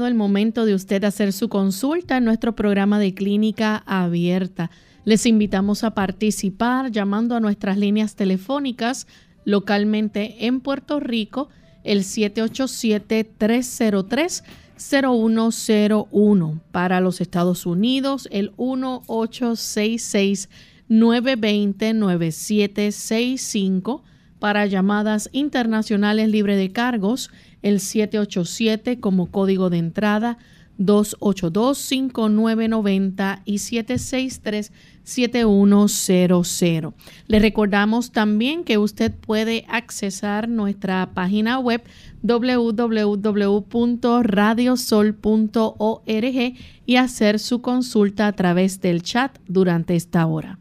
El momento de usted hacer su consulta en nuestro programa de clínica abierta. Les invitamos a participar llamando a nuestras líneas telefónicas localmente en Puerto Rico, el 787-303-0101. Para los Estados Unidos, el 1866-920-9765. Para llamadas internacionales libre de cargos, el 787 como código de entrada, 282-5990 y 763-7100. Le recordamos también que usted puede accesar nuestra página web www.radiosol.org y hacer su consulta a través del chat durante esta hora.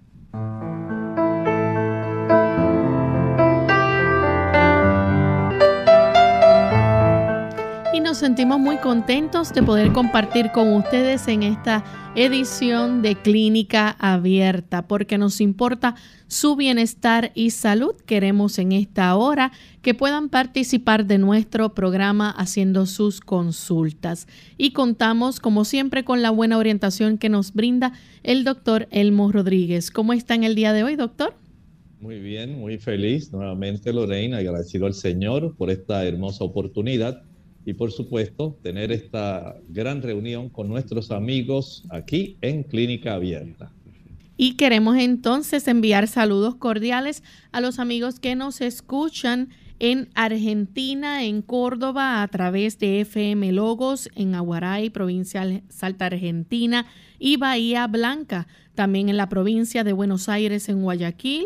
Nos sentimos muy contentos de poder compartir con ustedes en esta edición de Clínica Abierta, porque nos importa su bienestar y salud. Queremos en esta hora que puedan participar de nuestro programa haciendo sus consultas. Y contamos, como siempre, con la buena orientación que nos brinda el doctor Elmo Rodríguez. ¿Cómo está en el día de hoy, doctor? Muy bien, muy feliz nuevamente, Lorena, agradecido al Señor por esta hermosa oportunidad y por supuesto tener esta gran reunión con nuestros amigos aquí en Clínica Abierta. Y queremos entonces enviar saludos cordiales a los amigos que nos escuchan en Argentina, en Córdoba, a través de FM Logos, en Aguaray, provincia Salta Argentina, y Bahía Blanca, también en la provincia de Buenos Aires, en Guayaquil.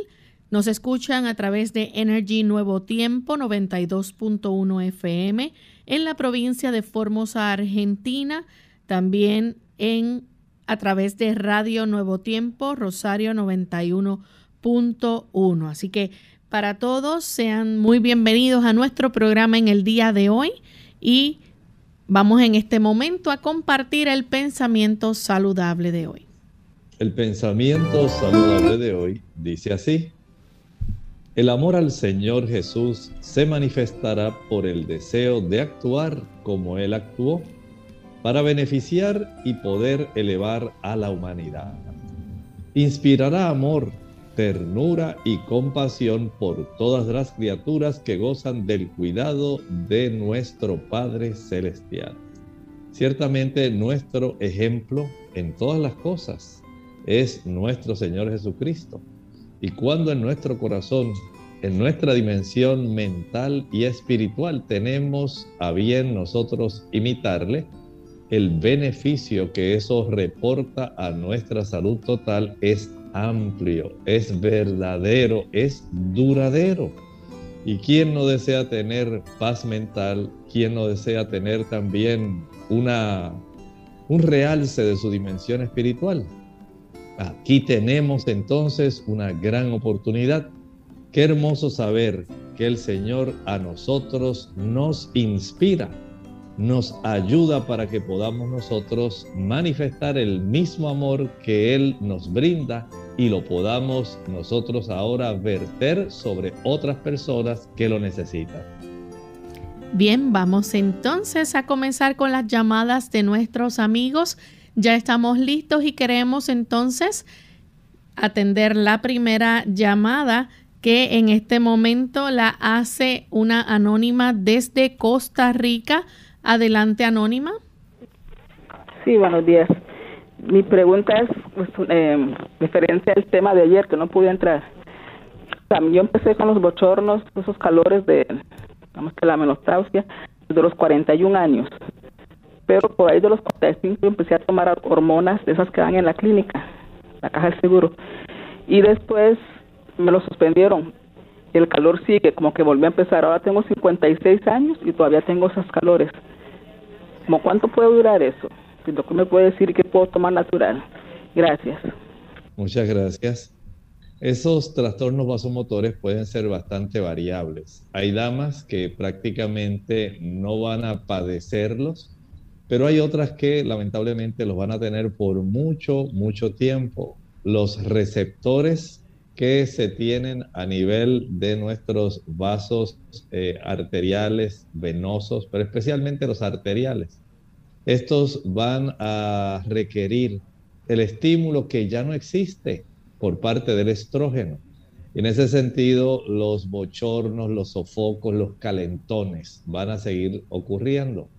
Nos escuchan a través de Energy Nuevo Tiempo 92.1 FM en la provincia de Formosa, Argentina, también en a través de Radio Nuevo Tiempo, Rosario 91.1. Así que para todos sean muy bienvenidos a nuestro programa en el día de hoy y vamos en este momento a compartir el pensamiento saludable de hoy. El pensamiento saludable de hoy dice así. El amor al Señor Jesús se manifestará por el deseo de actuar como Él actuó, para beneficiar y poder elevar a la humanidad. Inspirará amor, ternura y compasión por todas las criaturas que gozan del cuidado de nuestro Padre Celestial. Ciertamente nuestro ejemplo en todas las cosas es nuestro Señor Jesucristo y cuando en nuestro corazón, en nuestra dimensión mental y espiritual tenemos a bien nosotros imitarle, el beneficio que eso reporta a nuestra salud total es amplio, es verdadero, es duradero. ¿Y quién no desea tener paz mental? ¿Quién no desea tener también una, un realce de su dimensión espiritual? Aquí tenemos entonces una gran oportunidad. Qué hermoso saber que el Señor a nosotros nos inspira, nos ayuda para que podamos nosotros manifestar el mismo amor que Él nos brinda y lo podamos nosotros ahora verter sobre otras personas que lo necesitan. Bien, vamos entonces a comenzar con las llamadas de nuestros amigos ya estamos listos y queremos entonces atender la primera llamada que en este momento la hace una anónima desde Costa Rica. Adelante, anónima. Sí, buenos días. Mi pregunta es pues, eh, al tema de ayer que no pude entrar. yo empecé con los bochornos, esos calores de, que la menopausia, de los 41 años pero por ahí de los 45 empecé a tomar hormonas de esas que dan en la clínica, la caja del seguro. Y después me lo suspendieron. El calor sigue, como que volví a empezar. Ahora tengo 56 años y todavía tengo esos calores. ¿Cómo cuánto puede durar eso? Si me puede decir que puedo tomar natural. Gracias. Muchas gracias. Esos trastornos vasomotores pueden ser bastante variables. Hay damas que prácticamente no van a padecerlos, pero hay otras que lamentablemente los van a tener por mucho, mucho tiempo. Los receptores que se tienen a nivel de nuestros vasos eh, arteriales, venosos, pero especialmente los arteriales. Estos van a requerir el estímulo que ya no existe por parte del estrógeno. Y en ese sentido, los bochornos, los sofocos, los calentones van a seguir ocurriendo.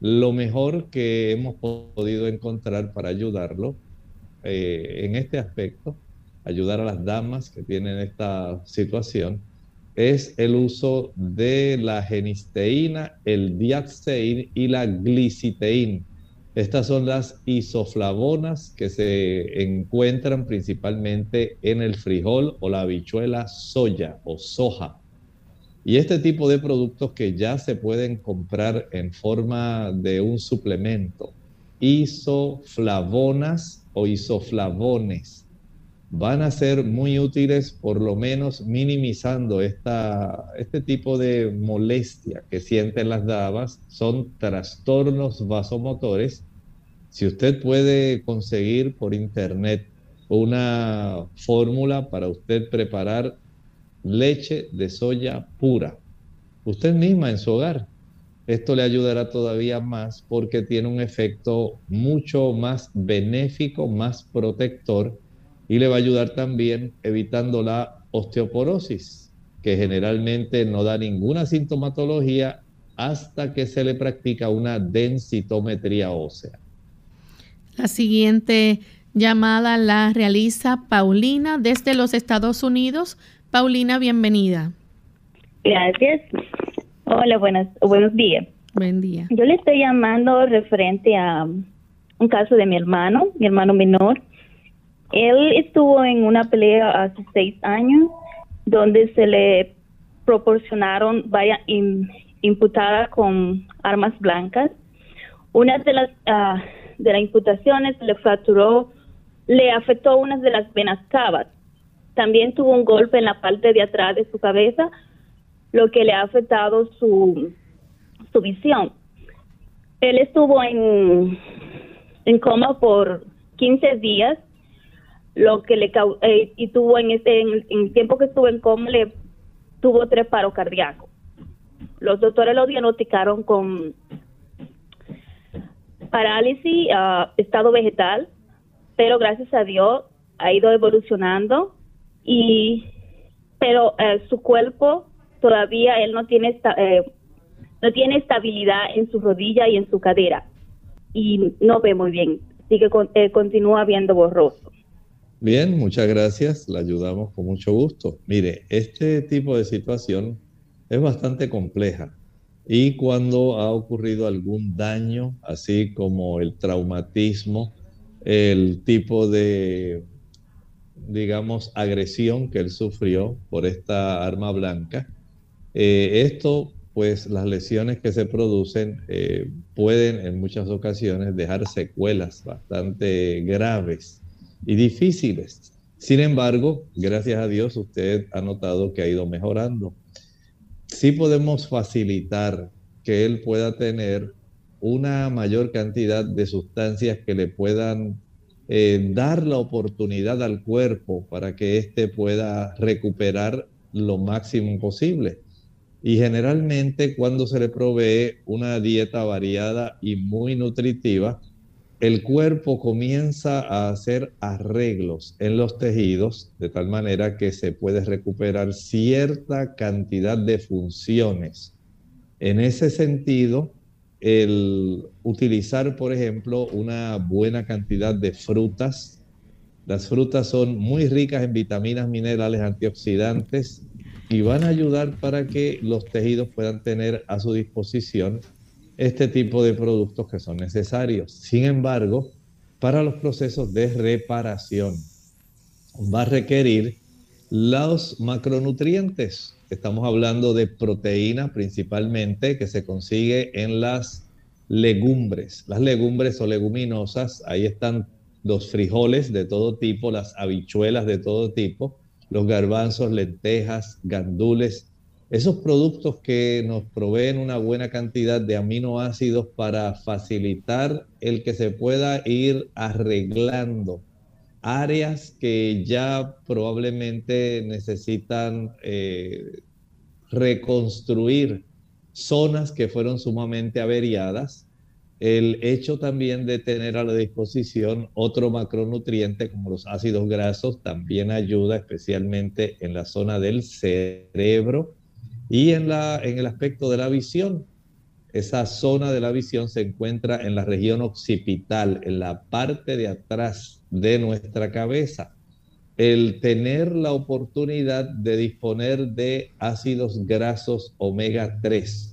Lo mejor que hemos podido encontrar para ayudarlo eh, en este aspecto, ayudar a las damas que tienen esta situación, es el uso de la genisteína, el diaceín y la gliciteína estas son las isoflavonas que se encuentran principalmente en el frijol o la habichuela soya o soja. Y este tipo de productos que ya se pueden comprar en forma de un suplemento, isoflavonas o isoflavones, van a ser muy útiles por lo menos minimizando esta, este tipo de molestia que sienten las damas. Son trastornos vasomotores. Si usted puede conseguir por internet una fórmula para usted preparar leche de soya pura, usted misma en su hogar, esto le ayudará todavía más porque tiene un efecto mucho más benéfico, más protector y le va a ayudar también evitando la osteoporosis, que generalmente no da ninguna sintomatología hasta que se le practica una densitometría ósea. La siguiente llamada la realiza Paulina desde los Estados Unidos. Paulina, bienvenida. Gracias. Hola, buenas, buenos días. Buen día. Yo le estoy llamando referente a un caso de mi hermano, mi hermano menor. Él estuvo en una pelea hace seis años donde se le proporcionaron varias imputadas con armas blancas. Una de las uh, de las imputaciones le fracturó, le afectó una de las venas cavas. También tuvo un golpe en la parte de atrás de su cabeza, lo que le ha afectado su, su visión. Él estuvo en, en coma por 15 días lo que le eh, y tuvo en este en, el tiempo que estuvo en coma le tuvo tres paros cardíacos. Los doctores lo diagnosticaron con parálisis, uh, estado vegetal, pero gracias a Dios ha ido evolucionando y pero eh, su cuerpo todavía él no tiene esta, eh, no tiene estabilidad en su rodilla y en su cadera y no ve muy bien, sigue continúa viendo borroso. Bien, muchas gracias. La ayudamos con mucho gusto. Mire, este tipo de situación es bastante compleja y cuando ha ocurrido algún daño, así como el traumatismo, el tipo de, digamos, agresión que él sufrió por esta arma blanca, eh, esto, pues las lesiones que se producen eh, pueden en muchas ocasiones dejar secuelas bastante graves y difíciles. Sin embargo, gracias a Dios, usted ha notado que ha ido mejorando. Sí podemos facilitar que él pueda tener una mayor cantidad de sustancias que le puedan eh, dar la oportunidad al cuerpo para que éste pueda recuperar lo máximo posible. Y generalmente cuando se le provee una dieta variada y muy nutritiva, el cuerpo comienza a hacer arreglos en los tejidos de tal manera que se puede recuperar cierta cantidad de funciones. En ese sentido, el utilizar, por ejemplo, una buena cantidad de frutas. Las frutas son muy ricas en vitaminas, minerales, antioxidantes y van a ayudar para que los tejidos puedan tener a su disposición este tipo de productos que son necesarios. Sin embargo, para los procesos de reparación va a requerir los macronutrientes. Estamos hablando de proteína principalmente que se consigue en las legumbres. Las legumbres o leguminosas, ahí están los frijoles de todo tipo, las habichuelas de todo tipo, los garbanzos, lentejas, gandules, esos productos que nos proveen una buena cantidad de aminoácidos para facilitar el que se pueda ir arreglando áreas que ya probablemente necesitan eh, reconstruir zonas que fueron sumamente averiadas. El hecho también de tener a la disposición otro macronutriente como los ácidos grasos también ayuda especialmente en la zona del cerebro y en, la, en el aspecto de la visión. Esa zona de la visión se encuentra en la región occipital, en la parte de atrás de nuestra cabeza. El tener la oportunidad de disponer de ácidos grasos omega 3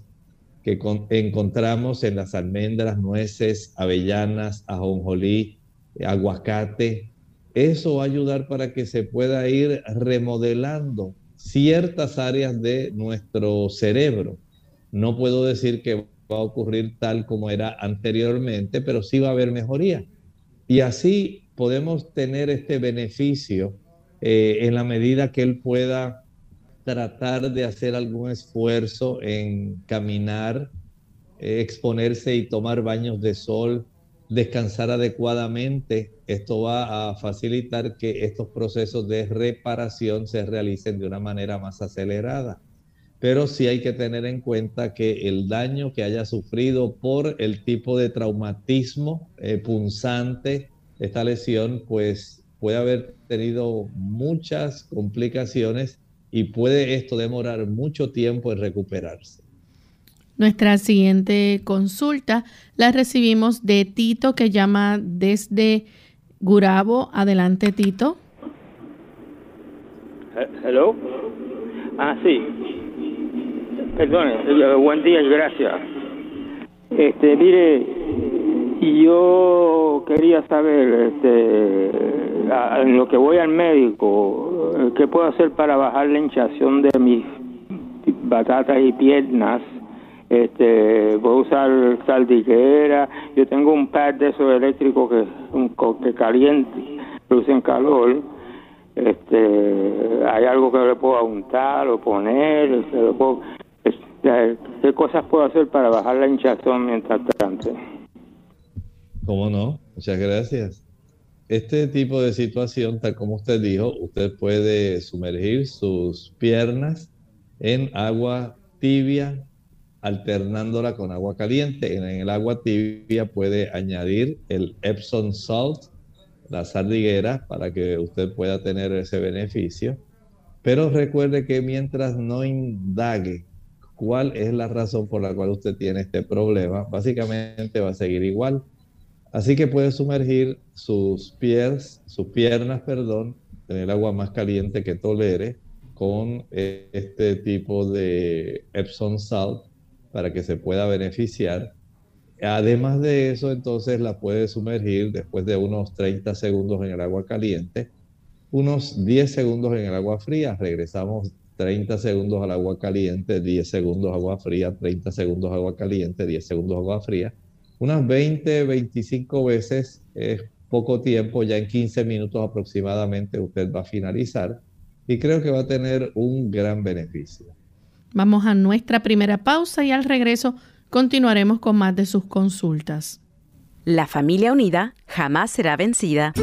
que encontramos en las almendras, nueces, avellanas, ajonjolí, aguacate, eso va a ayudar para que se pueda ir remodelando ciertas áreas de nuestro cerebro. No puedo decir que va a ocurrir tal como era anteriormente, pero sí va a haber mejoría. Y así podemos tener este beneficio eh, en la medida que él pueda tratar de hacer algún esfuerzo en caminar, eh, exponerse y tomar baños de sol, descansar adecuadamente. Esto va a facilitar que estos procesos de reparación se realicen de una manera más acelerada. Pero sí hay que tener en cuenta que el daño que haya sufrido por el tipo de traumatismo eh, punzante, esta lesión, pues puede haber tenido muchas complicaciones y puede esto demorar mucho tiempo en recuperarse. Nuestra siguiente consulta la recibimos de Tito que llama desde Gurabo. Adelante, Tito. Hello. Ah, sí. Perdone, eh, buen día y gracias. Este, mire, yo quería saber, este, en lo que voy al médico, eh, ¿qué puedo hacer para bajar la hinchación de mis batatas y piernas? este puedo usar saldiguera yo tengo un pad de esos eléctricos que un que caliente producen calor este hay algo que le puedo untar o poner este, qué cosas puedo hacer para bajar la hinchazón mientras tanto cómo no muchas gracias este tipo de situación tal como usted dijo usted puede sumergir sus piernas en agua tibia alternándola con agua caliente. En el agua tibia puede añadir el Epsom salt, la sardiguera, para que usted pueda tener ese beneficio. Pero recuerde que mientras no indague cuál es la razón por la cual usted tiene este problema, básicamente va a seguir igual. Así que puede sumergir sus pies, sus piernas, perdón, en el agua más caliente que tolere con este tipo de Epsom salt para que se pueda beneficiar. Además de eso, entonces la puede sumergir después de unos 30 segundos en el agua caliente, unos 10 segundos en el agua fría, regresamos 30 segundos al agua caliente, 10 segundos agua fría, 30 segundos agua caliente, 10 segundos agua fría. Unas 20, 25 veces es poco tiempo, ya en 15 minutos aproximadamente usted va a finalizar y creo que va a tener un gran beneficio. Vamos a nuestra primera pausa y al regreso continuaremos con más de sus consultas. La familia unida jamás será vencida.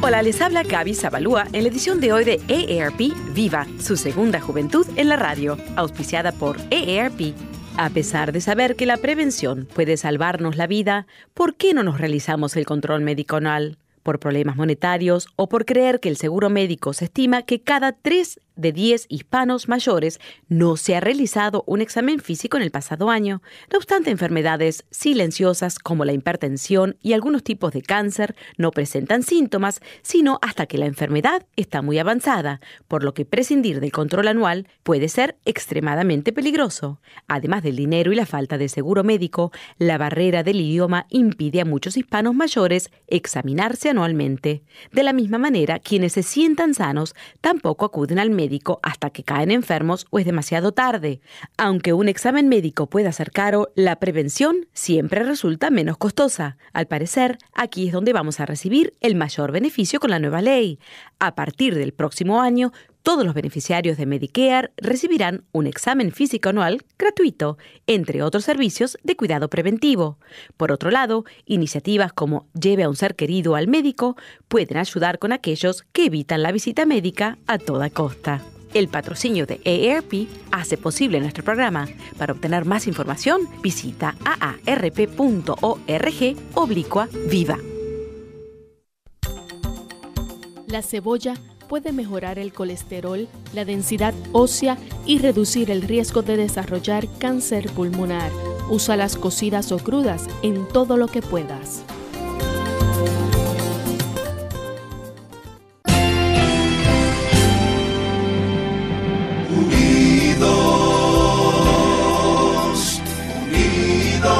Hola, les habla Gaby Zabalúa en la edición de hoy de EARP Viva, su segunda juventud en la radio, auspiciada por EARP. A pesar de saber que la prevención puede salvarnos la vida, ¿por qué no nos realizamos el control médico anual? ¿Por problemas monetarios o por creer que el seguro médico se estima que cada tres de 10 hispanos mayores no se ha realizado un examen físico en el pasado año. No obstante, enfermedades silenciosas como la hipertensión y algunos tipos de cáncer no presentan síntomas, sino hasta que la enfermedad está muy avanzada, por lo que prescindir del control anual puede ser extremadamente peligroso. Además del dinero y la falta de seguro médico, la barrera del idioma impide a muchos hispanos mayores examinarse anualmente. De la misma manera, quienes se sientan sanos tampoco acuden al médico hasta que caen enfermos o es demasiado tarde. Aunque un examen médico pueda ser caro, la prevención siempre resulta menos costosa. Al parecer, aquí es donde vamos a recibir el mayor beneficio con la nueva ley. A partir del próximo año, todos los beneficiarios de Medicare recibirán un examen físico anual gratuito, entre otros servicios de cuidado preventivo. Por otro lado, iniciativas como Lleve a un ser querido al médico pueden ayudar con aquellos que evitan la visita médica a toda costa. El patrocinio de AARP hace posible nuestro programa. Para obtener más información, visita aarp.org oblicua viva. La cebolla puede mejorar el colesterol, la densidad ósea y reducir el riesgo de desarrollar cáncer pulmonar. Usa las cocidas o crudas en todo lo que puedas. Unidos, unidos,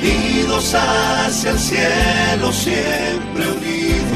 unidos hacia el cielo siempre unidos,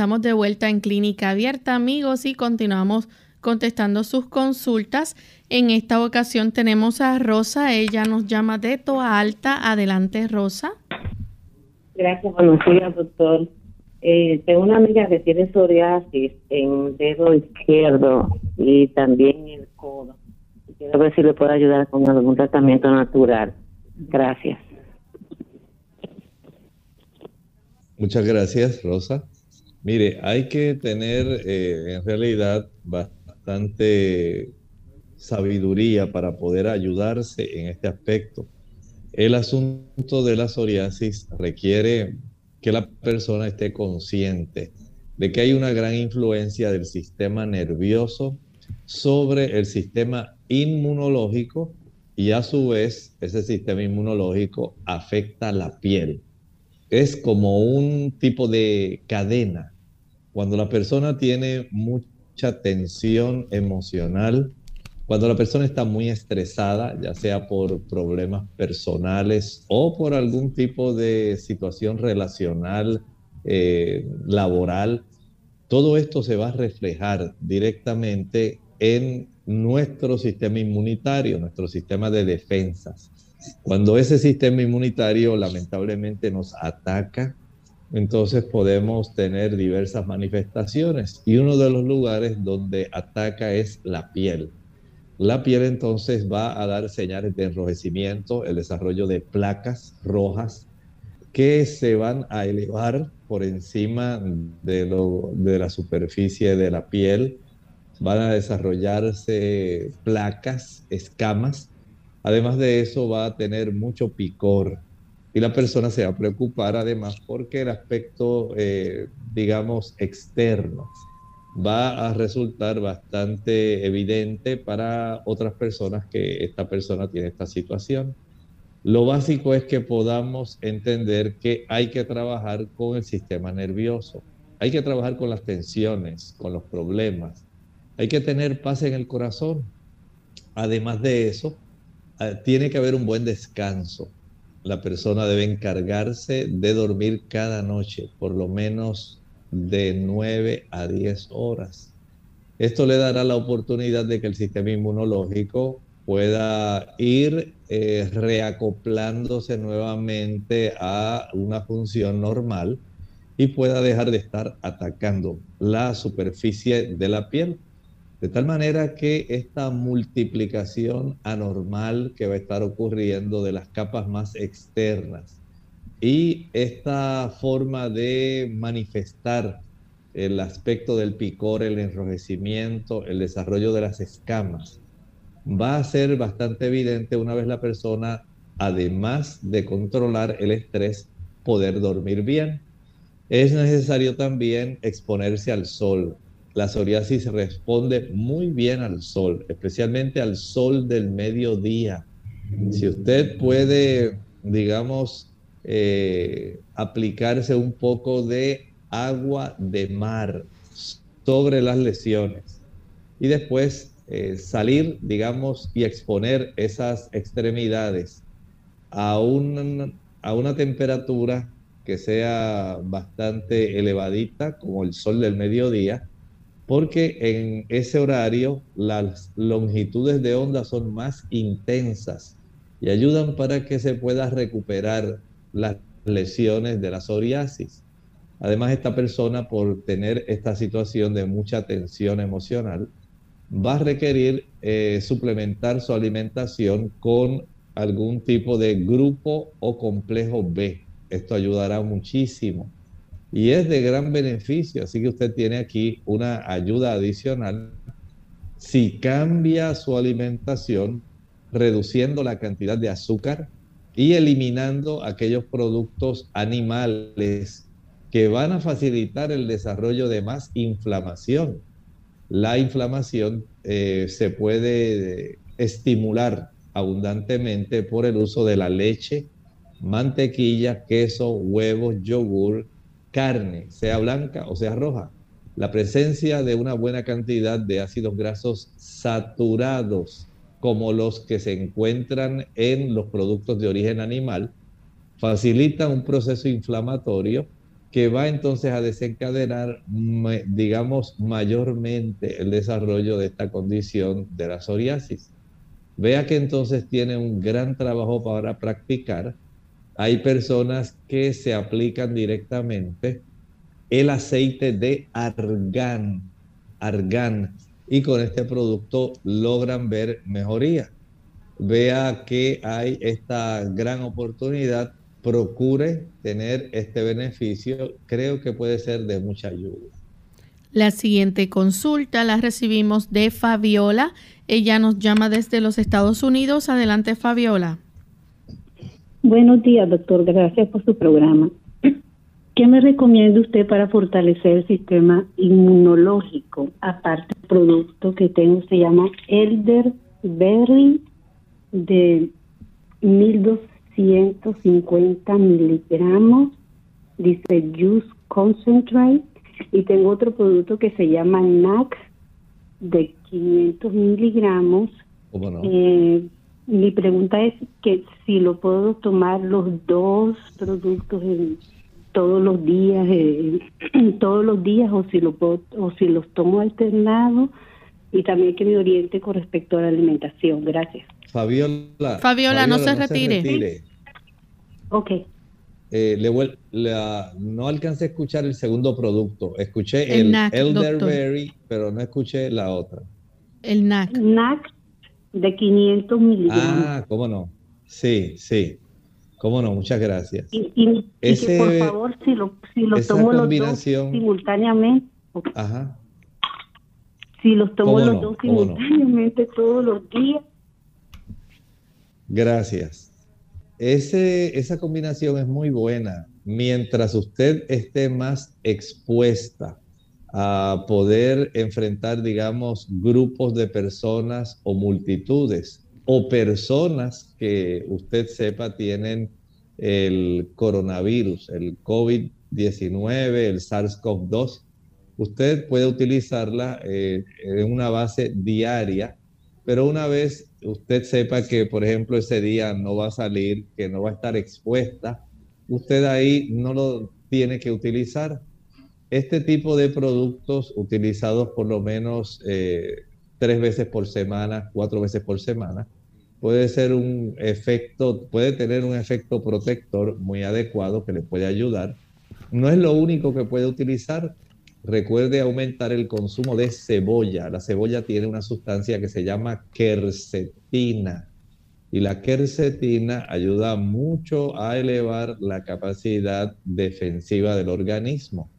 Estamos de vuelta en Clínica Abierta, amigos, y continuamos contestando sus consultas. En esta ocasión tenemos a Rosa, ella nos llama de Toa Alta. Adelante, Rosa. Gracias, buenos días, doctor. Eh, tengo una amiga que tiene psoriasis en el dedo izquierdo y también en el codo. Quiero ver si le puedo ayudar con algún tratamiento natural. Gracias. Muchas gracias, Rosa. Mire, hay que tener eh, en realidad bastante sabiduría para poder ayudarse en este aspecto. El asunto de la psoriasis requiere que la persona esté consciente de que hay una gran influencia del sistema nervioso sobre el sistema inmunológico y a su vez ese sistema inmunológico afecta la piel es como un tipo de cadena. Cuando la persona tiene mucha tensión emocional, cuando la persona está muy estresada, ya sea por problemas personales o por algún tipo de situación relacional, eh, laboral, todo esto se va a reflejar directamente en nuestro sistema inmunitario, nuestro sistema de defensas. Cuando ese sistema inmunitario lamentablemente nos ataca, entonces podemos tener diversas manifestaciones y uno de los lugares donde ataca es la piel. La piel entonces va a dar señales de enrojecimiento, el desarrollo de placas rojas que se van a elevar por encima de, la superficie de la piel. Van a desarrollarse placas, escamas Además de eso va a tener mucho picor y la persona se va a preocupar además porque el aspecto, eh, digamos, externo va a resultar bastante evidente para otras personas que esta persona tiene esta situación. Lo básico es que podamos entender que hay que trabajar con el sistema nervioso, hay que trabajar con las tensiones, con los problemas, hay que tener paz en el corazón. Además de eso, tiene que haber un buen descanso. La persona debe encargarse de dormir cada noche por lo menos de 9 a 10 horas. Esto le dará la oportunidad de que el sistema inmunológico pueda ir eh, reacoplándose nuevamente a una función normal y pueda dejar de estar atacando la superficie de la piel. De tal manera que esta multiplicación anormal que va a estar ocurriendo de las capas más externas y esta forma de manifestar el aspecto del picor, el enrojecimiento, el desarrollo de las escamas, va a ser bastante evidente una vez la persona, además de controlar el estrés, poder dormir bien. Es necesario también exponerse al sol. La psoriasis responde muy bien al sol, especialmente al sol del mediodía. Si usted puede, digamos, eh, aplicarse un poco de agua de mar sobre las lesiones y después eh, salir, digamos, y exponer esas extremidades a, a una temperatura que sea bastante elevadita, como el sol del mediodía, porque en ese horario las longitudes de onda son más intensas y ayudan para que se pueda recuperar las lesiones de la psoriasis. Además, esta persona, por tener esta situación de mucha tensión emocional, va a requerir eh, suplementar su alimentación con algún tipo de grupo o complejo B. Esto ayudará muchísimo y es de gran beneficio. Así que usted tiene aquí una ayuda adicional si cambia su alimentación, reduciendo la cantidad de azúcar y eliminando aquellos productos animales que van a facilitar el desarrollo de más inflamación. La inflamación eh, se puede estimular abundantemente por el uso de la leche, mantequilla, queso, huevos, yogur, carne, sea blanca o sea roja. La presencia de una buena cantidad de ácidos grasos saturados, como los que se encuentran en los productos de origen animal, facilita un proceso inflamatorio que va entonces a desencadenar, digamos, mayormente el desarrollo de esta condición de la psoriasis. Vea que entonces tiene un gran trabajo para practicar. Hay personas que se aplican directamente el aceite de argán, argán, y con este producto logran ver mejoría. Vea que hay esta gran oportunidad procure tener este beneficio, creo que puede ser de mucha ayuda. La siguiente consulta la recibimos de Fabiola. Ella nos llama desde los Estados Unidos. Adelante, Fabiola. Buenos días, doctor. Gracias por su programa. ¿Qué me recomienda usted para fortalecer el sistema inmunológico? Aparte del producto que tengo, se llama Elderberry de 1200 150 miligramos, dice Juice Concentrate, y tengo otro producto que se llama NAC de 500 miligramos. Eh, mi pregunta es que si lo puedo tomar los dos productos todos los días, eh, todos los días, o si lo puedo, o si los tomo alternados, y también que me oriente con respecto a la alimentación. Gracias. Fabiola. Fabiola, no, se, retire. Ok. Eh, le, no alcancé a escuchar el segundo producto. Escuché el, Elderberry, pero no escuché la otra. El NAC. NAC de 500 miligramos. Ah, cómo no. Sí, sí. Cómo no, muchas gracias. Y, que por favor, si lo, si los tomo los dos simultáneamente. Ajá. Si los tomo los dos simultáneamente todos los días. Gracias. Ese, esa combinación es muy buena. Mientras usted esté más expuesta a poder enfrentar, digamos, grupos de personas o multitudes o personas que usted sepa tienen el coronavirus, el COVID-19, el SARS-CoV-2, usted puede utilizarla eh, en una base diaria, pero una vez usted sepa que, por ejemplo, ese día no va a salir, que no va a estar expuesta, usted ahí no lo tiene que utilizar. Este tipo de productos utilizados por lo menos eh, tres veces por semana, cuatro veces por semana, puede ser un efecto, puede tener un efecto protector muy adecuado que le puede ayudar. No es lo único que puede utilizar. Recuerde aumentar el consumo de cebolla. La cebolla tiene una sustancia que se llama quercetina. Y la quercetina ayuda mucho a elevar la capacidad defensiva del organismo.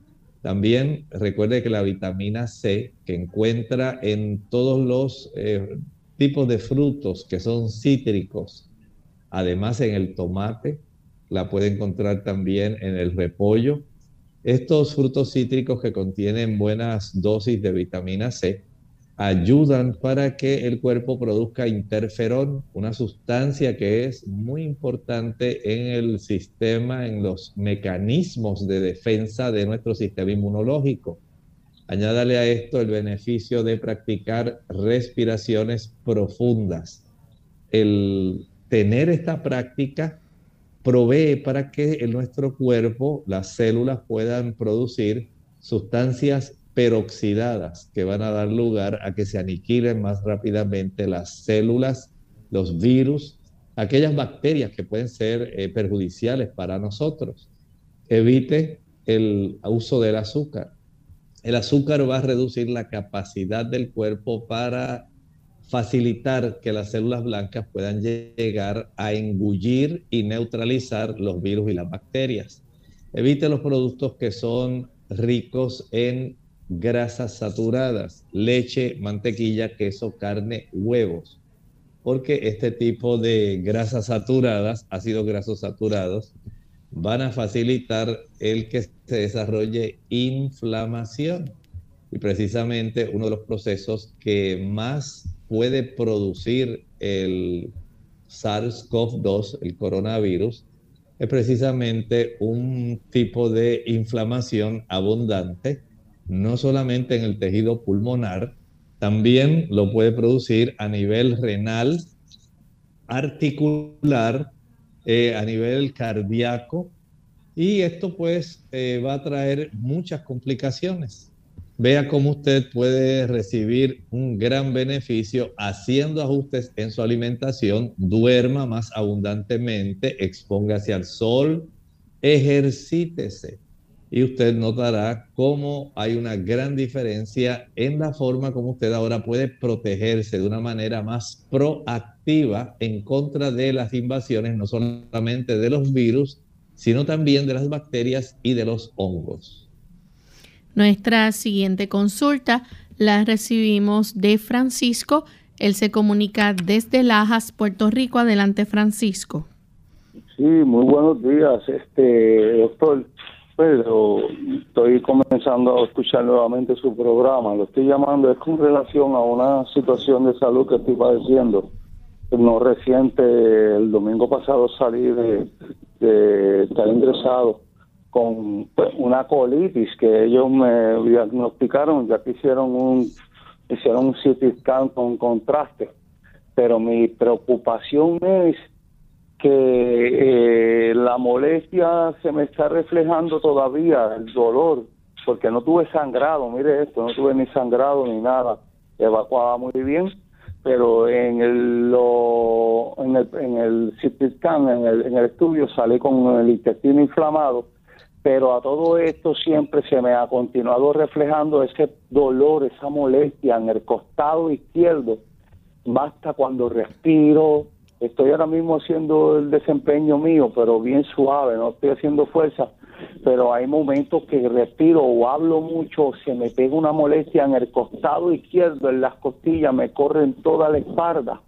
También recuerde que la vitamina C, que encuentra en todos los eh, tipos de frutos que son cítricos, además en el tomate, la puede encontrar también en el repollo. Estos frutos cítricos que contienen buenas dosis de vitamina C ayudan para que el cuerpo produzca interferón, una sustancia que es muy importante en el sistema, en los mecanismos de defensa de nuestro sistema inmunológico. Añádale a esto el beneficio de practicar respiraciones profundas. El tener esta práctica provee para que en nuestro cuerpo las células puedan producir sustancias peroxidadas que van a dar lugar a que se aniquilen más rápidamente las células, los virus, aquellas bacterias que pueden ser eh, perjudiciales para nosotros. Evite el uso del azúcar el azúcar va a reducir la capacidad del cuerpo para facilitar que las células blancas puedan llegar a engullir y neutralizar los virus y las bacterias. Evite los productos que son ricos en grasas saturadas, leche, mantequilla, queso, carne, huevos, porque este tipo de grasas saturadas, ácidos grasos saturados, van a facilitar el que se desarrolle inflamación. Y precisamente uno de los procesos que más puede producir el SARS-CoV-2, el coronavirus, es precisamente un tipo de inflamación abundante, no solamente en el tejido pulmonar, también lo puede producir a nivel renal, articular, eh, a nivel cardíaco y esto pues eh, va a traer muchas complicaciones. Vea cómo usted puede recibir un gran beneficio haciendo ajustes en su alimentación, duerma más abundantemente, expóngase al sol, ejercítese y usted notará cómo hay una gran diferencia en la forma como usted ahora puede protegerse de una manera más proactiva en contra de las invasiones, no solamente de los virus, sino también de las bacterias y de los hongos. Nuestra siguiente consulta la recibimos de Francisco. Él se comunica desde Lajas, Puerto Rico. Adelante, Francisco. Sí, muy buenos días, este doctor estoy comenzando a escuchar nuevamente su programa. Lo estoy llamando es con relación a una situación de salud que estoy padeciendo. No reciente, el domingo pasado salí de, estar ingresado con pues, una colitis que ellos me diagnosticaron, ya que hicieron un hicieron un CT scan con contraste. Pero mi preocupación es que eh, la molestia se me está reflejando todavía, el dolor, porque no tuve sangrado, mire esto, no tuve ni sangrado ni nada, evacuaba muy bien, pero en el, lo, en el, en el en el, en el estudio, salí con el intestino inflamado, pero a todo esto siempre se me ha continuado reflejando ese dolor, esa molestia en el costado izquierdo, basta cuando respiro, Estoy ahora mismo haciendo el desempeño mío, pero bien suave, no estoy haciendo fuerza, pero hay momentos que respiro o hablo mucho, se me pega una molestia en el costado izquierdo, en las costillas, me corren toda la espalda.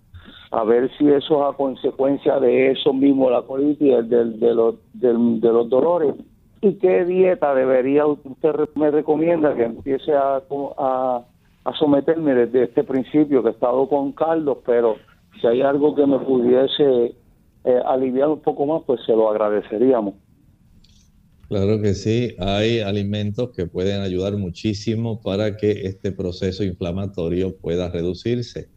A ver si eso es a consecuencia de eso mismo, la colitis, de, de, los, de, los dolores. ¿Y qué dieta debería usted me recomienda que empiece a, a, a someterme desde este principio, que he estado con caldos, pero si hay algo que me pudiese eh, aliviar un poco más, pues se lo agradeceríamos. Claro que sí, hay alimentos que pueden ayudar muchísimo para que este proceso inflamatorio pueda reducirse.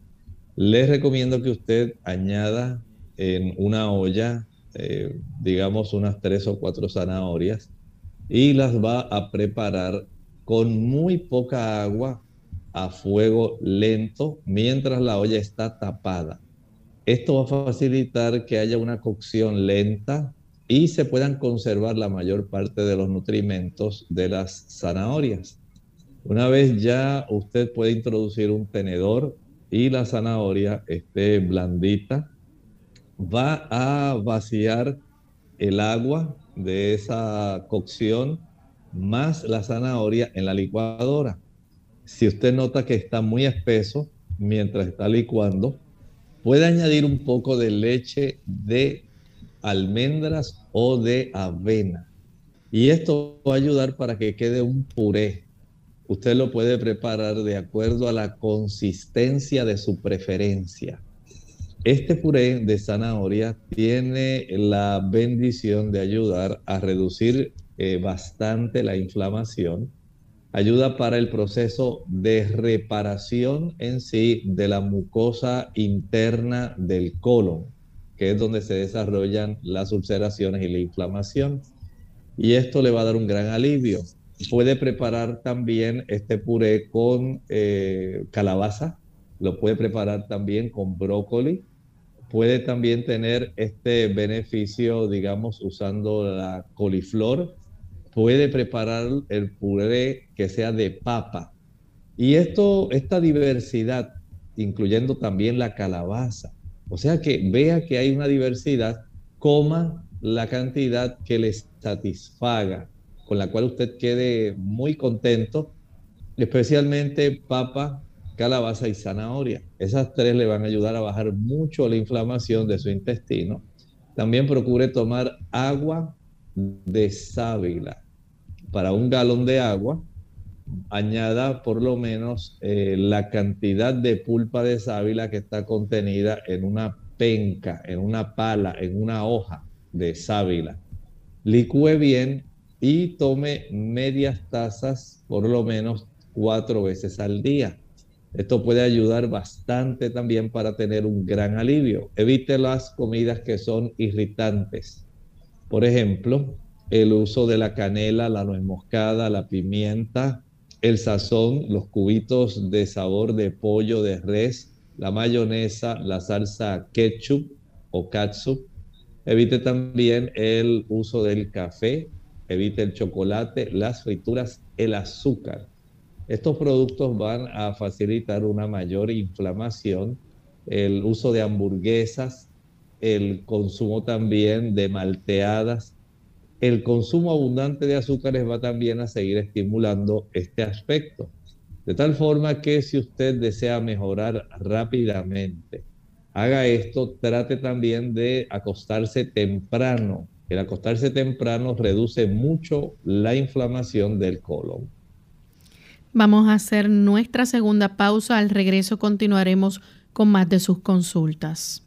Les recomiendo que usted añada en una olla, eh, digamos, unas tres o cuatro zanahorias y las va a preparar con muy poca agua a fuego lento mientras la olla está tapada. Esto va a facilitar que haya una cocción lenta y se puedan conservar la mayor parte de los nutrimentos de las zanahorias. Una vez ya usted puede introducir un tenedor y la zanahoria esté blandita, va a vaciar el agua de esa cocción más la zanahoria en la licuadora. Si usted nota que está muy espeso mientras está licuando, puede añadir un poco de leche de almendras o de avena. Y esto va a ayudar para que quede un puré. Usted lo puede preparar de acuerdo a la consistencia de su preferencia. Este puré de zanahoria tiene la bendición de ayudar a reducir eh, bastante la inflamación, ayuda para el proceso de reparación en sí de la mucosa interna del colon, que es donde se desarrollan las ulceraciones y la inflamación. Y esto le va a dar un gran alivio. Puede preparar también este puré con eh, calabaza, lo puede preparar también con brócoli, puede también tener este beneficio, digamos, usando la coliflor, puede preparar el puré que sea de papa. Y esto, esta diversidad, incluyendo también la calabaza, o sea que vea que hay una diversidad, coma la cantidad que le satisfaga, con la cual usted quede muy contento, especialmente papa, calabaza y zanahoria. Esas tres le van a ayudar a bajar mucho la inflamación de su intestino. También procure tomar agua de sábila. Para un galón de agua, añada por lo menos eh, la cantidad de pulpa de sábila que está contenida en una penca, en una pala, en una hoja de sábila. Licúe bien y tome medias tazas por lo menos cuatro veces al día. Esto puede ayudar bastante también para tener un gran alivio. Evite las comidas que son irritantes. Por ejemplo, el uso de la canela, la nuez moscada, la pimienta, el sazón, los cubitos de sabor de pollo, de res, la mayonesa, la salsa ketchup o catsup. Evite también el uso del café, evite el chocolate, las frituras, el azúcar. Estos productos van a facilitar una mayor inflamación, el uso de hamburguesas, el consumo también de malteadas, el consumo abundante de azúcares va también a seguir estimulando este aspecto. De tal forma que si usted desea mejorar rápidamente, haga esto, trate también de acostarse temprano. El acostarse temprano reduce mucho la inflamación del colon. Vamos a hacer nuestra segunda pausa. Al regreso continuaremos con más de sus consultas.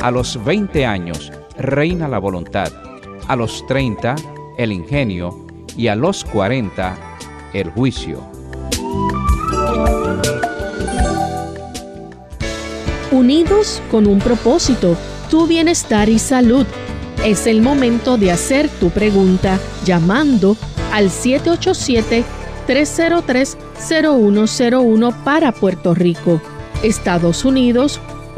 A los 20 años reina la voluntad, a los 30 el ingenio y a los 40 el juicio. Unidos con un propósito, tu bienestar y salud. Es el momento de hacer tu pregunta llamando al 787-303-0101 para Puerto Rico, Estados Unidos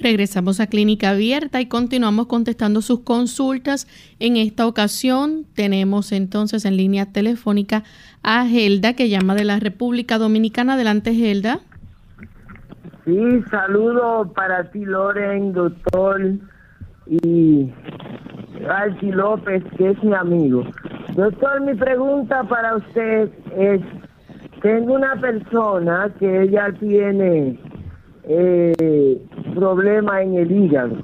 Regresamos a Clínica Abierta y continuamos contestando sus consultas. En esta ocasión tenemos entonces en línea telefónica a Gelda que llama de la República Dominicana. Adelante, Gelda. Sí, saludo para ti, Loren, doctor, y Archie López, que es mi amigo. Doctor, mi pregunta para usted es, tengo una persona que ella tiene eh, problema en el hígado.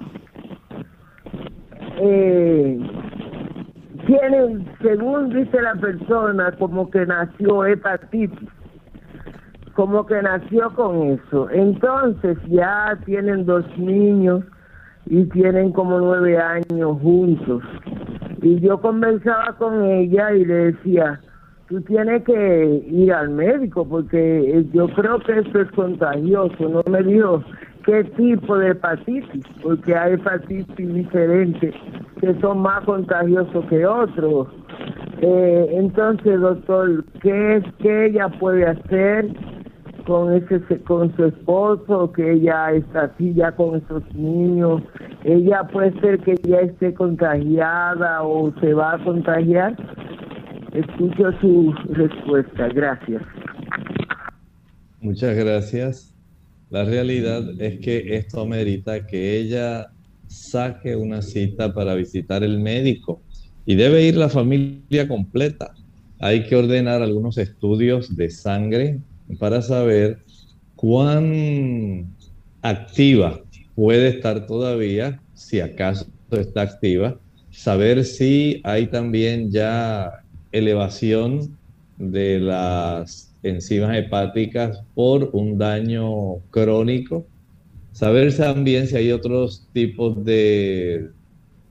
Eh, tiene, según dice la persona, como que nació hepatitis, como que nació con eso. Entonces ya tienen dos niños y tienen como nueve años juntos. Y yo conversaba con ella y le decía, tú tienes que ir al médico porque eh, yo creo que esto es contagioso. No me dijo qué tipo de hepatitis, porque hay hepatitis diferentes que son más contagiosos que otros. Eh, entonces, doctor, ¿qué es que ella puede hacer con ese con su esposo, que ella está así ya con esos niños? Ella puede ser que ya esté contagiada o se va a contagiar. Escucho su respuesta. Gracias. Muchas gracias. La realidad es que esto amerita que ella saque una cita para visitar el médico y debe ir la familia completa. Hay que ordenar algunos estudios de sangre para saber cuán activa puede estar todavía, si acaso está activa, saber si hay también ya elevación de las enzimas hepáticas por un daño crónico. Saber también si hay otros tipos de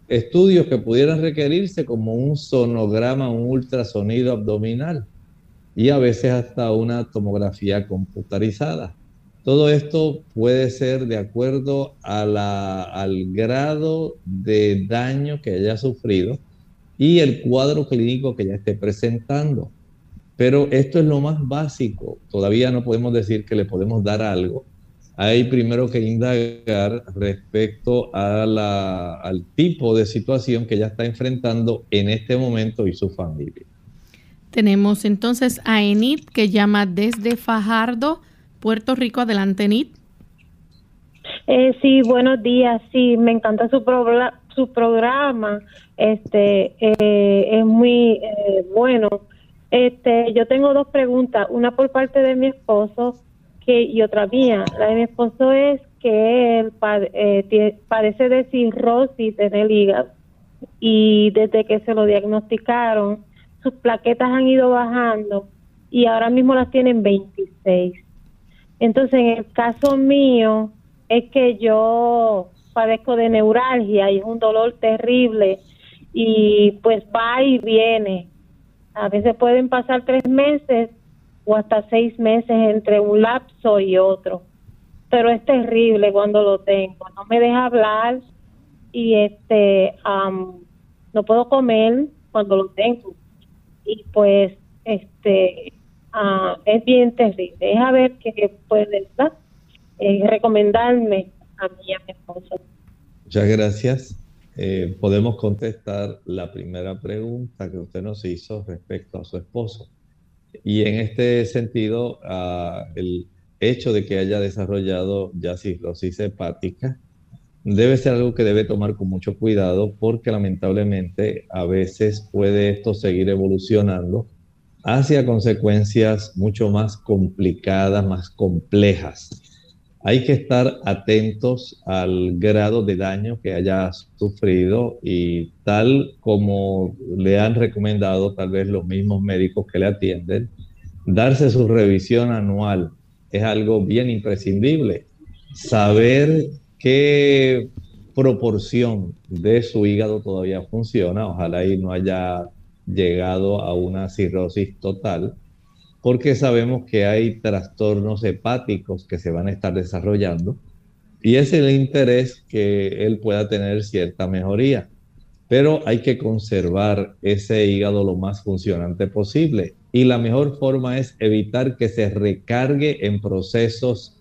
estudios que pudieran requerirse como un sonograma, un ultrasonido abdominal y a veces hasta una tomografía computarizada. Todo esto puede ser de acuerdo al grado de daño que haya sufrido y el cuadro clínico que ya esté presentando. Pero esto es lo más básico. Todavía no podemos decir que le podemos dar algo. Hay primero que indagar respecto a la, al tipo de situación que ya está enfrentando en este momento y su familia. Tenemos entonces a Enid que llama desde Fajardo, Puerto Rico. Adelante, Enid. Eh, sí, buenos días. Sí, me encanta su, su programa. Este eh, es muy eh, bueno. Este, yo tengo dos preguntas, una por parte de mi esposo que y otra mía. La de mi esposo es que él eh, padece de cirrosis en el hígado y desde que se lo diagnosticaron, sus plaquetas han ido bajando y ahora mismo las tienen 26. Entonces, en el caso mío, es que yo padezco de neuralgia y es un dolor terrible y pues va y viene. A veces pueden pasar tres meses o hasta seis meses entre un lapso y otro. Pero es terrible cuando lo tengo. No me deja hablar y este no puedo comer cuando lo tengo. Y pues este ah, es bien terrible. Es a ver qué puede recomendarme a mi esposo. Muchas gracias. Eh, podemos contestar la primera pregunta que usted nos hizo respecto a su esposo. Y en este sentido, el hecho de que haya desarrollado ya cirrosis hepática debe ser algo que debe tomar con mucho cuidado porque lamentablemente a veces puede esto seguir evolucionando hacia consecuencias mucho más complicadas, más complejas hay que estar atentos al grado de daño que haya sufrido y tal como le han recomendado tal vez los mismos médicos que le atienden, darse su revisión anual es algo bien imprescindible. Saber qué proporción de su hígado todavía funciona, ojalá y no haya llegado a una cirrosis total porque sabemos que hay trastornos hepáticos que se van a estar desarrollando y es el interés que él pueda tener cierta mejoría. Pero hay que conservar ese hígado lo más funcionante posible y la mejor forma es evitar que se recargue en procesos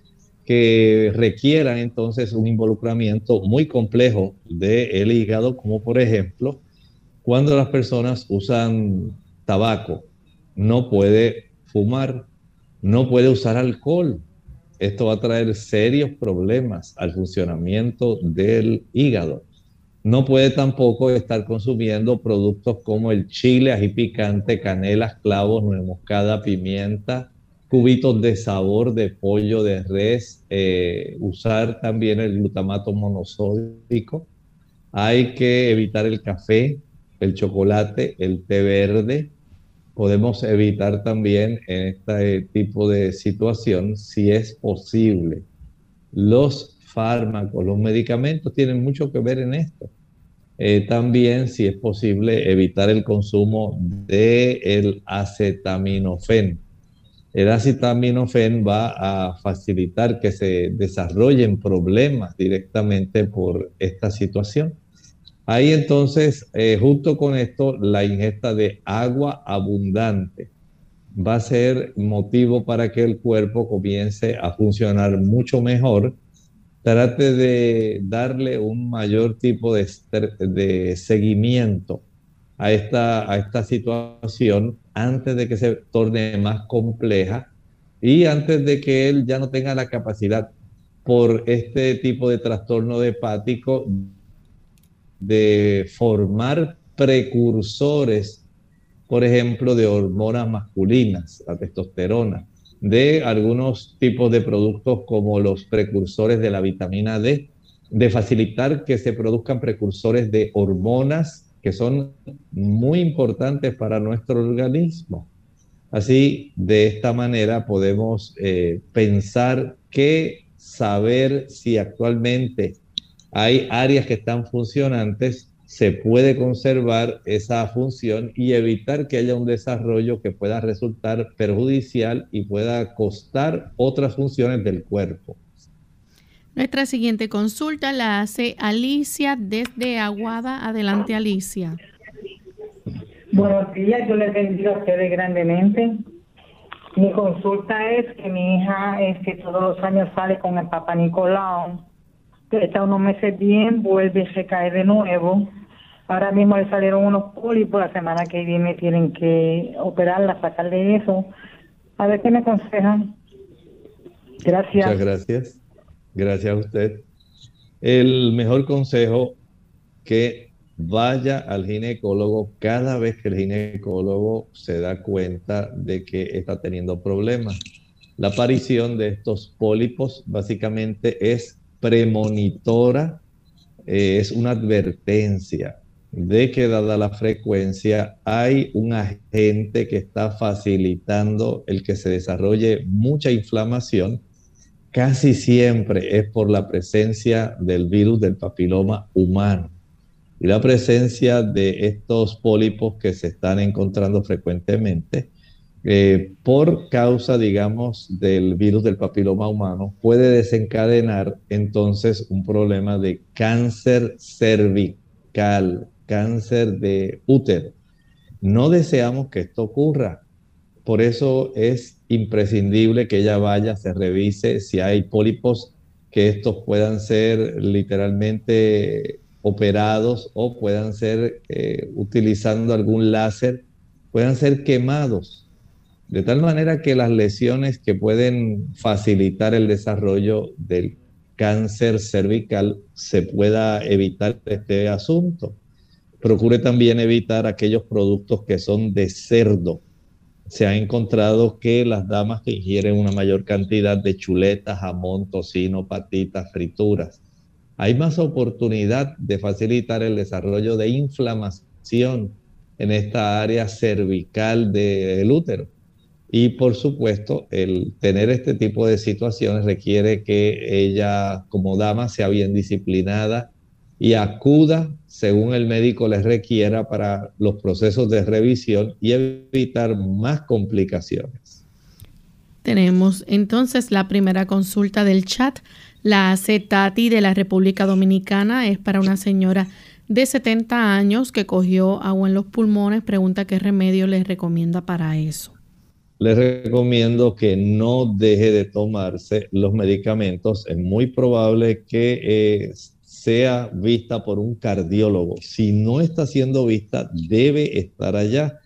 que requieran entonces un involucramiento muy complejo del hígado, como por ejemplo cuando las personas usan tabaco, no puede fumar, no puede usar alcohol. Esto va a traer serios problemas al funcionamiento del hígado. No puede tampoco estar consumiendo productos como el chile, ají picante, canela, clavos, nuez moscada, pimienta, cubitos de sabor de pollo, de res, eh, usar también el glutamato monosódico. Hay que evitar el café, el chocolate, el té verde. Podemos evitar también en este tipo de situación, si es posible, los fármacos, los medicamentos tienen mucho que ver en esto. Eh, también, si es posible, evitar el consumo del el acetaminofén. El acetaminofén va a facilitar que se desarrollen problemas directamente por esta situación. Ahí entonces, eh, junto con esto, la ingesta de agua abundante va a ser motivo para que el cuerpo comience a funcionar mucho mejor. Trate de darle un mayor tipo de, seguimiento a esta, a esta situación antes de que se torne más compleja y antes de que él ya no tenga la capacidad por este tipo de trastorno hepático de formar precursores, por ejemplo, de hormonas masculinas, la testosterona de algunos tipos de productos como los precursores de la vitamina D, de facilitar que se produzcan precursores de hormonas que son muy importantes para nuestro organismo. Así, de esta manera podemos eh, pensar que saber si actualmente hay áreas que están funcionantes se puede conservar esa función y evitar que haya un desarrollo que pueda resultar perjudicial y pueda costar otras funciones del cuerpo. Nuestra siguiente consulta la hace Alicia desde Aguada. Adelante, Alicia. Buenos días, yo les bendigo a ustedes grandemente. Mi consulta es que mi hija es que todos los años sale con el Papa Nicolau, está unos meses bien, vuelve y se de nuevo Ahora mismo le salieron unos pólipos, la semana que viene tienen que operarla, sacarle eso. A ver qué me aconsejan. Gracias. Muchas gracias. Gracias a usted. El mejor consejo que vaya al ginecólogo cada vez que el ginecólogo se da cuenta de que está teniendo problemas. La aparición de estos pólipos básicamente es premonitora, eh, es una advertencia de que dada la frecuencia hay un agente que está facilitando el que se desarrolle mucha inflamación, casi siempre es por la presencia del virus del papiloma humano y la presencia de estos pólipos que se están encontrando frecuentemente. Eh, por causa, digamos, del virus del papiloma humano, puede desencadenar entonces un problema de cáncer cervical cáncer de útero. No deseamos que esto ocurra. Por eso es imprescindible que ella vaya, se revise si hay pólipos, que estos puedan ser literalmente operados o puedan ser eh, utilizando algún láser, puedan ser quemados, de tal manera que las lesiones que pueden facilitar el desarrollo del cáncer cervical se pueda evitar este asunto. Procure también evitar aquellos productos que son de cerdo. Se ha encontrado que las damas que ingieren una mayor cantidad de chuletas, jamón, tocino, patitas, frituras, hay más oportunidad de facilitar el desarrollo de inflamación en esta área cervical del útero. Y por supuesto, el tener este tipo de situaciones requiere que ella como dama sea bien disciplinada y acuda según el médico les requiera para los procesos de revisión y evitar más complicaciones. Tenemos entonces la primera consulta del chat. La hace Tati de la República Dominicana. Es para una señora de 70 años que cogió agua en los pulmones. Pregunta qué remedio les recomienda para eso. Les recomiendo que no deje de tomarse los medicamentos. Es muy probable que eh, sea vista por un cardiólogo. Si no está siendo vista, debe estar allá.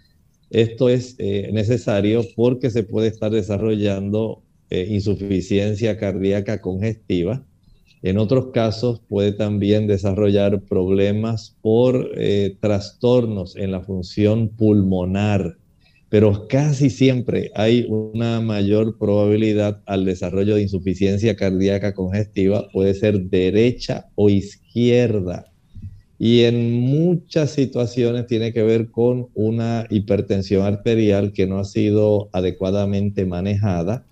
Esto es eh, necesario porque se puede estar desarrollando eh, insuficiencia cardíaca congestiva. En otros casos puede también desarrollar problemas por trastornos en la función pulmonar pero casi siempre hay una mayor probabilidad al desarrollo de insuficiencia cardíaca congestiva, puede ser derecha o izquierda. Y en muchas situaciones tiene que ver con una hipertensión arterial que no ha sido adecuadamente manejada.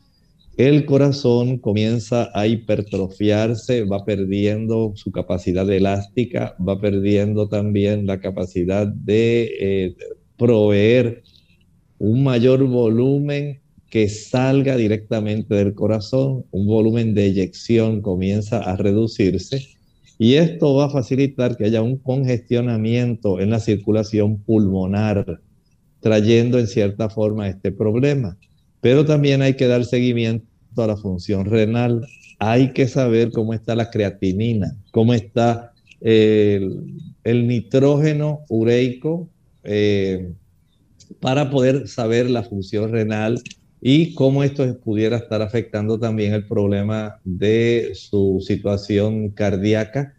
El corazón comienza a hipertrofiarse, va perdiendo su capacidad elástica, va perdiendo también la capacidad de eh, proveer un mayor volumen que salga directamente del corazón, un volumen de eyección comienza a reducirse y esto va a facilitar que haya un congestionamiento en la circulación pulmonar, trayendo en cierta forma este problema. Pero también hay que dar seguimiento a la función renal. Hay que saber cómo está la creatinina, cómo está el, nitrógeno ureico, eh, para poder saber la función renal y cómo esto pudiera estar afectando también el problema de su situación cardíaca,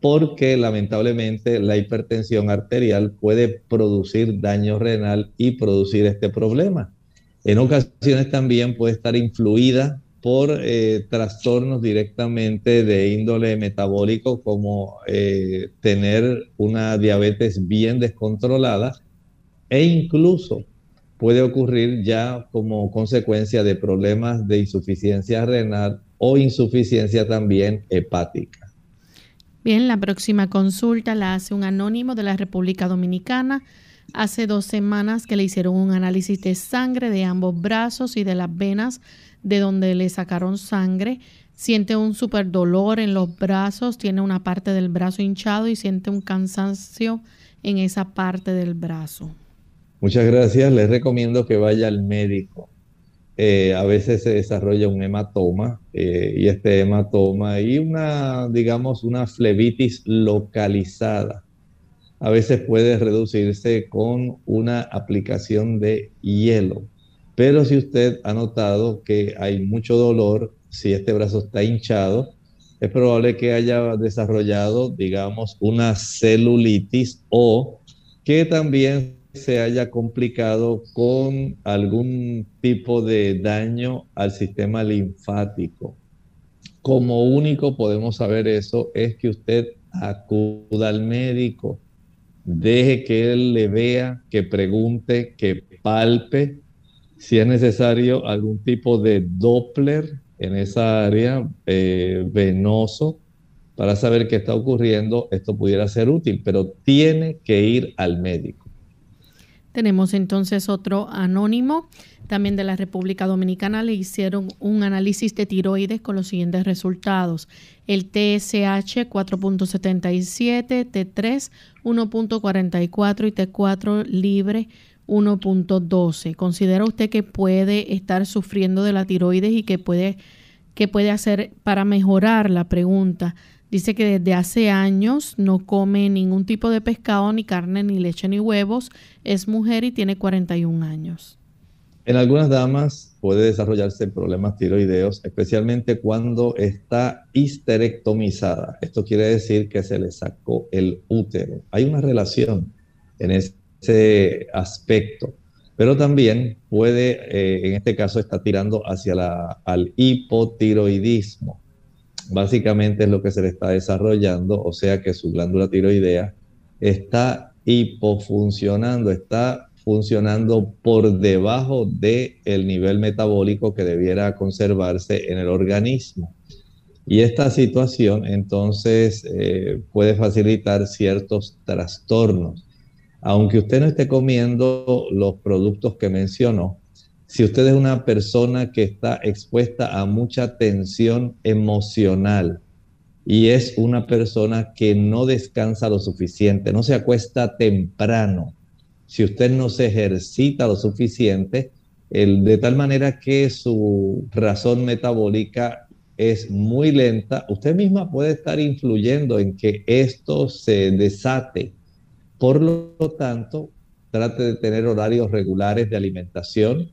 porque lamentablemente la hipertensión arterial puede producir daño renal y producir este problema. En ocasiones también puede estar influida por eh, trastornos directamente de índole metabólico como eh, tener una diabetes bien descontrolada e incluso puede ocurrir ya como consecuencia de problemas de insuficiencia renal o insuficiencia también hepática. Bien, la próxima consulta la hace un anónimo de la República Dominicana. Hace dos semanas que le hicieron un análisis de sangre de ambos brazos y de las venas de donde le sacaron sangre. Siente un super dolor en los brazos, tiene una parte del brazo hinchado y siente un cansancio en esa parte del brazo. Muchas gracias. Les recomiendo que vaya al médico. Eh, a veces se desarrolla un hematoma eh, y este hematoma y una, digamos, una flebitis localizada. A veces puede reducirse con una aplicación de hielo. Pero si usted ha notado que hay mucho dolor, si este brazo está hinchado, es probable que haya desarrollado, digamos, una celulitis o que también se haya complicado con algún tipo de daño al sistema linfático. Como único podemos saber eso es que usted acuda al médico, deje que él le vea, que pregunte, que palpe, si es necesario algún tipo de Doppler en esa área eh, venoso para saber qué está ocurriendo, esto pudiera ser útil, pero tiene que ir al médico. Tenemos entonces otro anónimo, también de la República Dominicana, le hicieron un análisis de tiroides con los siguientes resultados. El TSH 4.77, T3 1.44 y T4 libre 1.12. ¿Considera usted que puede estar sufriendo de la tiroides y que puede, que puede hacer para mejorar la pregunta? Dice que desde hace años no come ningún tipo de pescado, ni carne, ni leche, ni huevos. Es mujer y tiene 41 años. En algunas damas puede desarrollarse problemas tiroideos, especialmente cuando está histerectomizada. Esto quiere decir que se le sacó el útero. Hay una relación en ese aspecto, pero también puede, eh, en este caso, está tirando hacia la, al hipotiroidismo básicamente es lo que se le está desarrollando, o sea que su glándula tiroidea está hipofuncionando, está funcionando por debajo del el nivel metabólico que debiera conservarse en el organismo. Y esta situación entonces eh, puede facilitar ciertos trastornos. Aunque usted no esté comiendo los productos que mencionó, si usted es una persona que está expuesta a mucha tensión emocional y es una persona que no descansa lo suficiente, no se acuesta temprano, si usted no se ejercita lo suficiente, de tal manera que su razón metabólica es muy lenta, usted misma puede estar influyendo en que esto se desate. Por lo tanto, trate de tener horarios regulares de alimentación.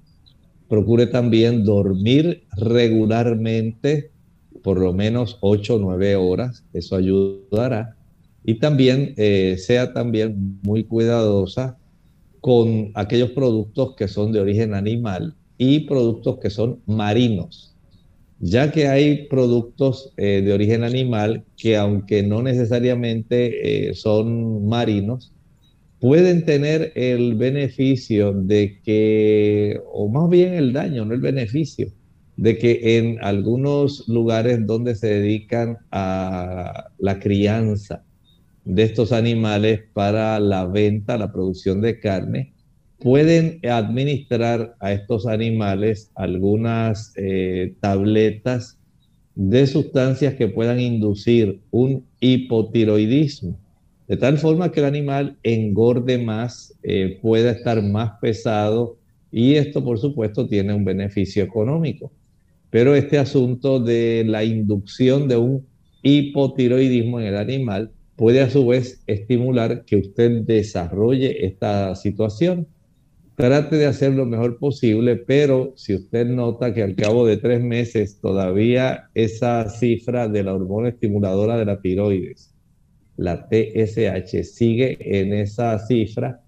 Procure también dormir regularmente, por lo menos 8 o 9 horas. Eso ayudará. Y también eh, sea también muy cuidadosa con aquellos productos que son de origen animal y productos que son marinos ya que hay productos eh, de origen animal que aunque no necesariamente eh, son marinos, pueden tener el beneficio de que, o más bien el daño, no el beneficio, de que en algunos lugares donde se dedican a la crianza de estos animales para la venta, la producción de carne, pueden administrar a estos animales algunas eh, tabletas de sustancias que puedan inducir un hipotiroidismo, de tal forma que el animal engorde más, eh, pueda estar más pesado y esto por supuesto tiene un beneficio económico. Pero este asunto de la inducción de un hipotiroidismo en el animal puede a su vez estimular que usted desarrolle esta situación trate de hacer lo mejor posible, pero si usted nota que al cabo de tres meses todavía esa cifra de la hormona estimuladora de la tiroides, la TSH, sigue en esa cifra,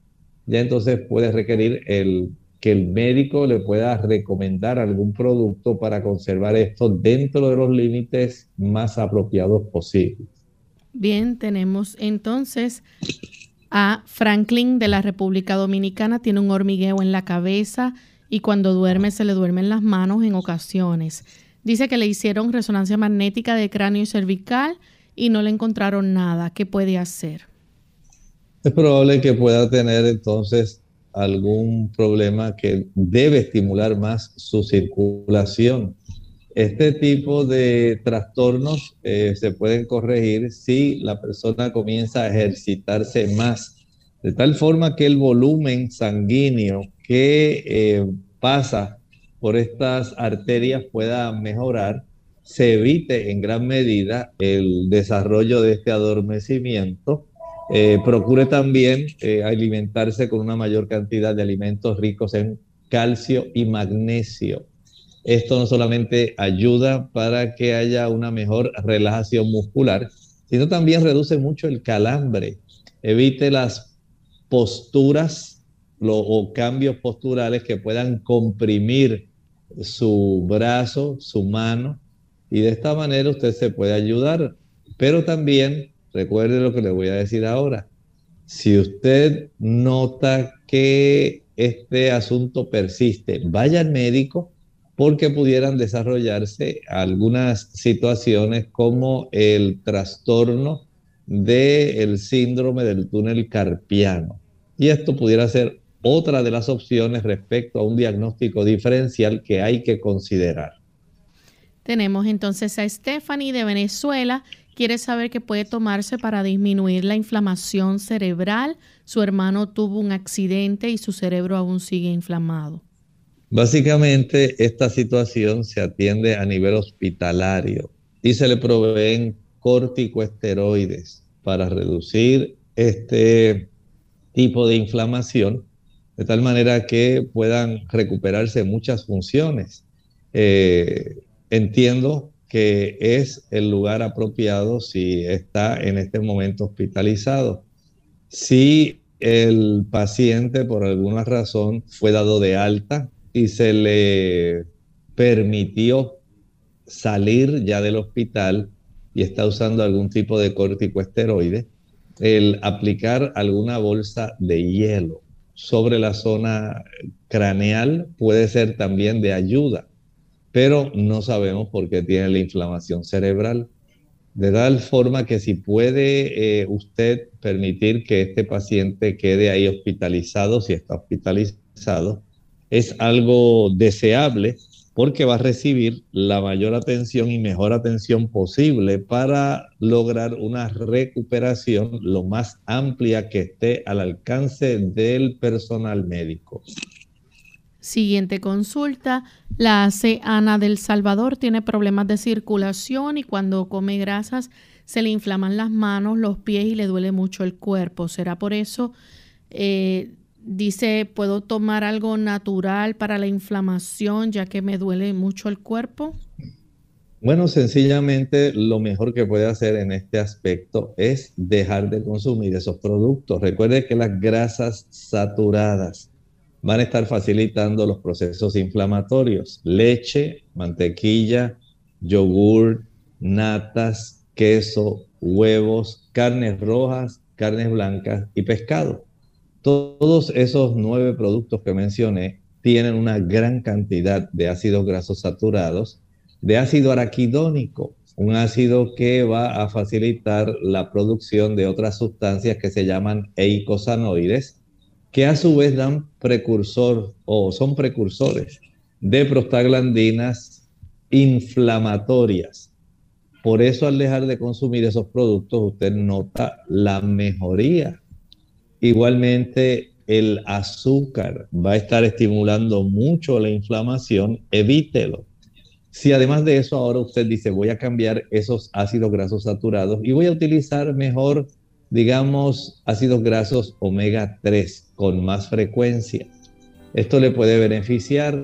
ya entonces puede requerir el, que el médico le pueda recomendar algún producto para conservar esto dentro de los límites más apropiados posibles. Bien, tenemos entonces a Franklin de la República Dominicana. Tiene un hormigueo en la cabeza y cuando duerme se le duermen las manos en ocasiones. Dice que le hicieron resonancia magnética de cráneo y cervical y no le encontraron nada. ¿Qué puede hacer? Es probable que pueda tener entonces algún problema que debe estimular más su circulación. Este tipo de trastornos eh, se pueden corregir si la persona comienza a ejercitarse más, de tal forma que el volumen sanguíneo que eh, pasa por estas arterias pueda mejorar, se evite en gran medida el desarrollo de este adormecimiento. Eh, procure también alimentarse con una mayor cantidad de alimentos ricos en calcio y magnesio esto no solamente ayuda para que haya una mejor relajación muscular, sino también reduce mucho el calambre. Evite las posturas o cambios posturales que puedan comprimir su brazo, su mano, y de esta manera usted se puede ayudar. Pero también, recuerde lo que le voy a decir ahora, si usted nota que este asunto persiste, vaya al médico, porque pudieran desarrollarse algunas situaciones como el trastorno del síndrome del túnel carpiano. Y esto pudiera ser otra de las opciones respecto a un diagnóstico diferencial que hay que considerar. Tenemos entonces a Stephanie de Venezuela. Quiere saber qué puede tomarse para disminuir la inflamación cerebral. Su hermano tuvo un accidente y su cerebro aún sigue inflamado. Básicamente, esta situación se atiende a nivel hospitalario y se le proveen corticoesteroides para reducir este tipo de inflamación, de tal manera que puedan recuperarse muchas funciones. Eh, entiendo que es el lugar apropiado si está en este momento hospitalizado. Si el paciente por alguna razón fue dado de alta y se le permitió salir ya del hospital y está usando algún tipo de corticoesteroide, el aplicar alguna bolsa de hielo sobre la zona craneal puede ser también de ayuda, pero no sabemos por qué tiene la inflamación cerebral. De tal forma que si puede eh, usted permitir que este paciente quede ahí hospitalizado, si está hospitalizado, es algo deseable porque va a recibir la mayor atención y mejor atención posible para lograr una recuperación lo más amplia que esté al alcance del personal médico. Siguiente consulta, la hace Ana del Salvador, tiene problemas de circulación y cuando come grasas se le inflaman las manos, los pies y le duele mucho el cuerpo. ¿Será por eso? Eh, dice, ¿puedo tomar algo natural para la inflamación ya que me duele mucho el cuerpo? Bueno, sencillamente lo mejor que puede hacer en este aspecto es dejar de consumir esos productos. Recuerde que las grasas saturadas van a estar facilitando los procesos inflamatorios. Leche, mantequilla, yogur, natas, queso, huevos, carnes rojas, carnes blancas y pescado. Todos esos nueve productos que mencioné tienen una gran cantidad de ácidos grasos saturados, de ácido araquidónico, un ácido que va a facilitar la producción de otras sustancias que se llaman eicosanoides, que a su vez dan precursor o son precursores de prostaglandinas inflamatorias. Por eso al dejar de consumir esos productos usted nota la mejoría. Igualmente el azúcar va a estar estimulando mucho la inflamación, evítelo. Si además de eso ahora usted dice voy a cambiar esos ácidos grasos saturados y voy a utilizar mejor digamos, ácidos grasos omega 3 con más frecuencia. Esto le puede beneficiar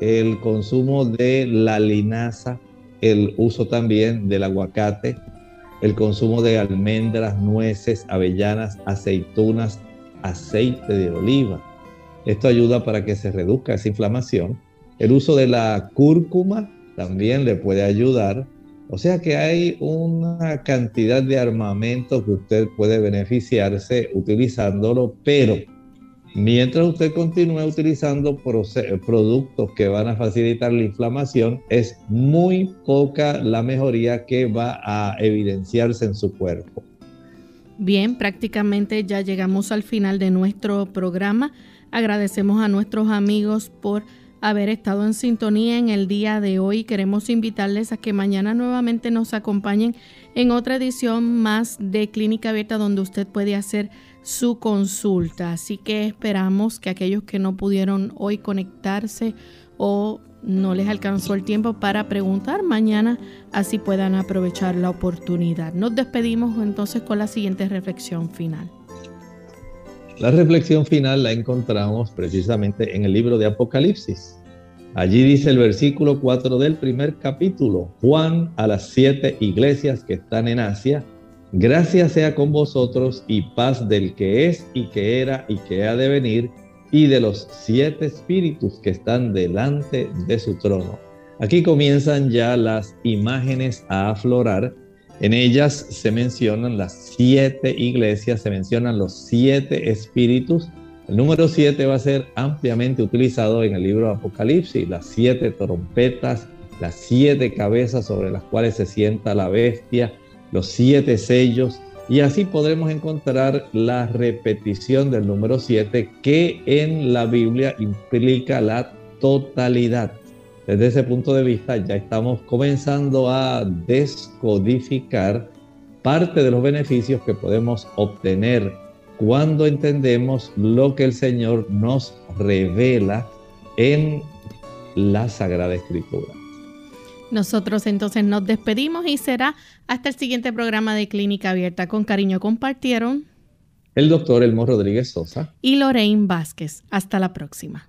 el consumo de la linaza, el uso también del aguacate, el consumo de almendras, nueces, avellanas, aceitunas, aceite de oliva. Esto ayuda para que se reduzca esa inflamación. El uso de la cúrcuma también le puede ayudar o sea que hay una cantidad de armamento que usted puede beneficiarse utilizándolo, pero mientras usted continúe utilizando productos que van a facilitar la inflamación, es muy poca la mejoría que va a evidenciarse en su cuerpo. Bien, prácticamente ya llegamos al final de nuestro programa. Agradecemos a nuestros amigos por haber estado en sintonía en el día de hoy. Queremos invitarles a que mañana nuevamente nos acompañen en otra edición más de Clínica Abierta donde usted puede hacer su consulta. Así que esperamos que aquellos que no pudieron hoy conectarse o no les alcanzó el tiempo para preguntar mañana, así puedan aprovechar la oportunidad. Nos despedimos entonces con la siguiente reflexión final. La reflexión final la encontramos precisamente en el libro de Apocalipsis. Allí dice el versículo 4 del primer capítulo, Juan a las siete iglesias que están en Asia, gracias sea con vosotros y paz del que es y que era y que ha de venir y de los siete espíritus que están delante de su trono. Aquí comienzan ya las imágenes a aflorar en ellas se mencionan las siete iglesias, se mencionan los siete espíritus. El número siete va a ser ampliamente utilizado en el libro de Apocalipsis, las siete trompetas, las siete cabezas sobre las cuales se sienta la bestia, los siete sellos, y así podremos encontrar la repetición del número siete que en la Biblia implica la totalidad. Desde ese punto de vista ya estamos comenzando a descodificar parte de los beneficios que podemos obtener cuando entendemos lo que el Señor nos revela en la Sagrada Escritura. Nosotros entonces nos despedimos y será hasta el siguiente programa de Clínica Abierta. Con cariño compartieron el doctor Elmo Rodríguez Sosa y Lorraine Vázquez. Hasta la próxima.